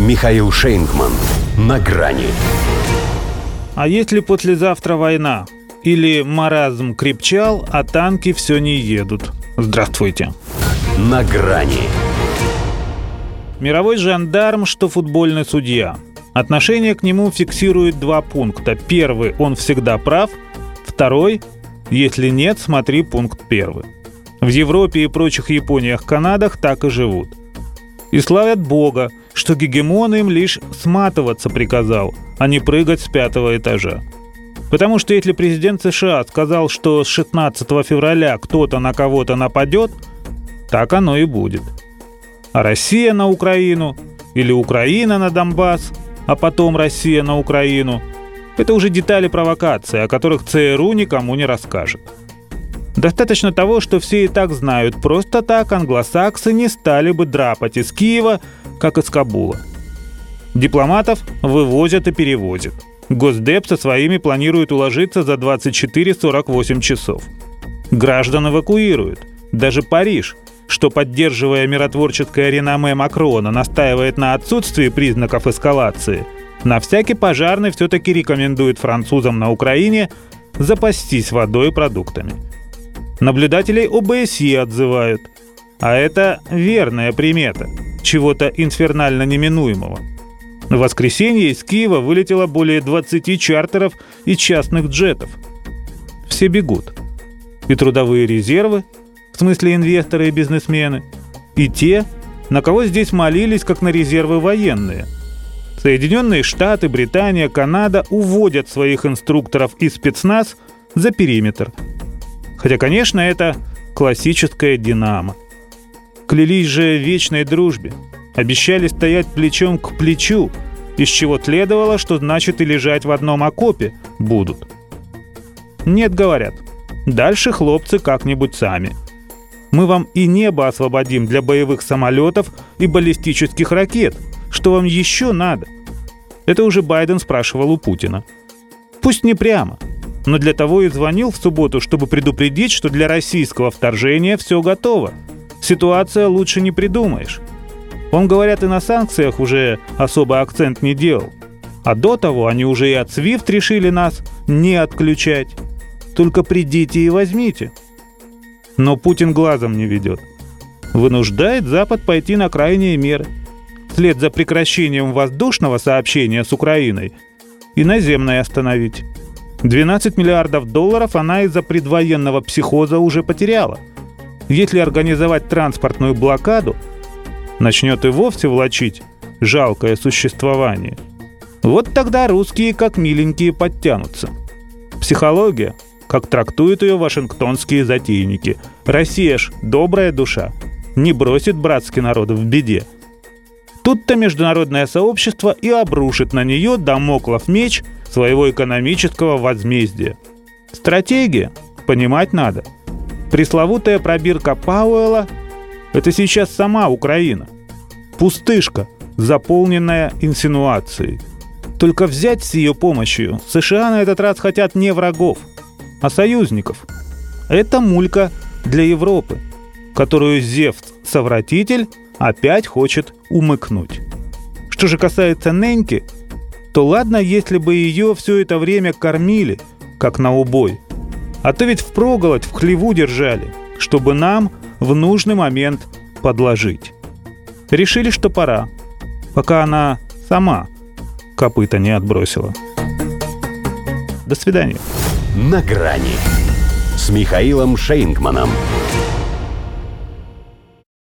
Михаил Шейнгман. На грани. А если послезавтра война? Или маразм крепчал, а танки все не едут? Здравствуйте. На грани. Мировой жандарм, что футбольный судья. Отношение к нему фиксирует два пункта. Первый – он всегда прав. Второй – если нет, смотри пункт первый. В Европе и прочих Япониях, Канадах так и живут. И славят Бога, что гегемон им лишь сматываться приказал, а не прыгать с пятого этажа. Потому что если президент США сказал, что с 16 февраля кто-то на кого-то нападет, так оно и будет. А Россия на Украину или Украина на Донбасс, а потом Россия на Украину – это уже детали провокации, о которых ЦРУ никому не расскажет. Достаточно того, что все и так знают, просто так англосаксы не стали бы драпать из Киева, как из Кабула. Дипломатов вывозят и перевозят. Госдеп со своими планирует уложиться за 24-48 часов. Граждан эвакуируют. Даже Париж, что, поддерживая миротворческое реноме Макрона, настаивает на отсутствии признаков эскалации, на всякий пожарный все-таки рекомендует французам на Украине запастись водой и продуктами – Наблюдателей ОБСЕ отзывают. А это верная примета чего-то инфернально неминуемого. В воскресенье из Киева вылетело более 20 чартеров и частных джетов. Все бегут. И трудовые резервы, в смысле инвесторы и бизнесмены, и те, на кого здесь молились, как на резервы военные. Соединенные Штаты, Британия, Канада уводят своих инструкторов и спецназ за периметр – Хотя, конечно, это классическая «Динамо». Клялись же вечной дружбе. Обещали стоять плечом к плечу, из чего следовало, что значит и лежать в одном окопе будут. Нет, говорят. Дальше хлопцы как-нибудь сами. Мы вам и небо освободим для боевых самолетов и баллистических ракет. Что вам еще надо? Это уже Байден спрашивал у Путина. Пусть не прямо – но для того и звонил в субботу, чтобы предупредить, что для российского вторжения все готово. Ситуация лучше не придумаешь. Он, говорят, и на санкциях уже особо акцент не делал. А до того они уже и от SWIFT решили нас не отключать. Только придите и возьмите. Но Путин глазом не ведет. Вынуждает Запад пойти на крайние меры. Вслед за прекращением воздушного сообщения с Украиной и наземное остановить. 12 миллиардов долларов она из-за предвоенного психоза уже потеряла. Если организовать транспортную блокаду, начнет и вовсе влачить жалкое существование. Вот тогда русские как миленькие подтянутся. Психология, как трактуют ее вашингтонские затейники. Россия ж добрая душа, не бросит братский народ в беде. Тут-то международное сообщество и обрушит на нее домоклов меч – своего экономического возмездия. Стратегия понимать надо. Пресловутая пробирка Пауэлла – это сейчас сама Украина. Пустышка, заполненная инсинуацией. Только взять с ее помощью США на этот раз хотят не врагов, а союзников. Это мулька для Европы, которую Зевс-совратитель опять хочет умыкнуть. Что же касается Неньки – то ладно, если бы ее все это время кормили, как на убой. А то ведь впроголодь в хлеву держали, чтобы нам в нужный момент подложить. Решили, что пора, пока она сама копыта не отбросила. До свидания. На грани с Михаилом Шейнгманом.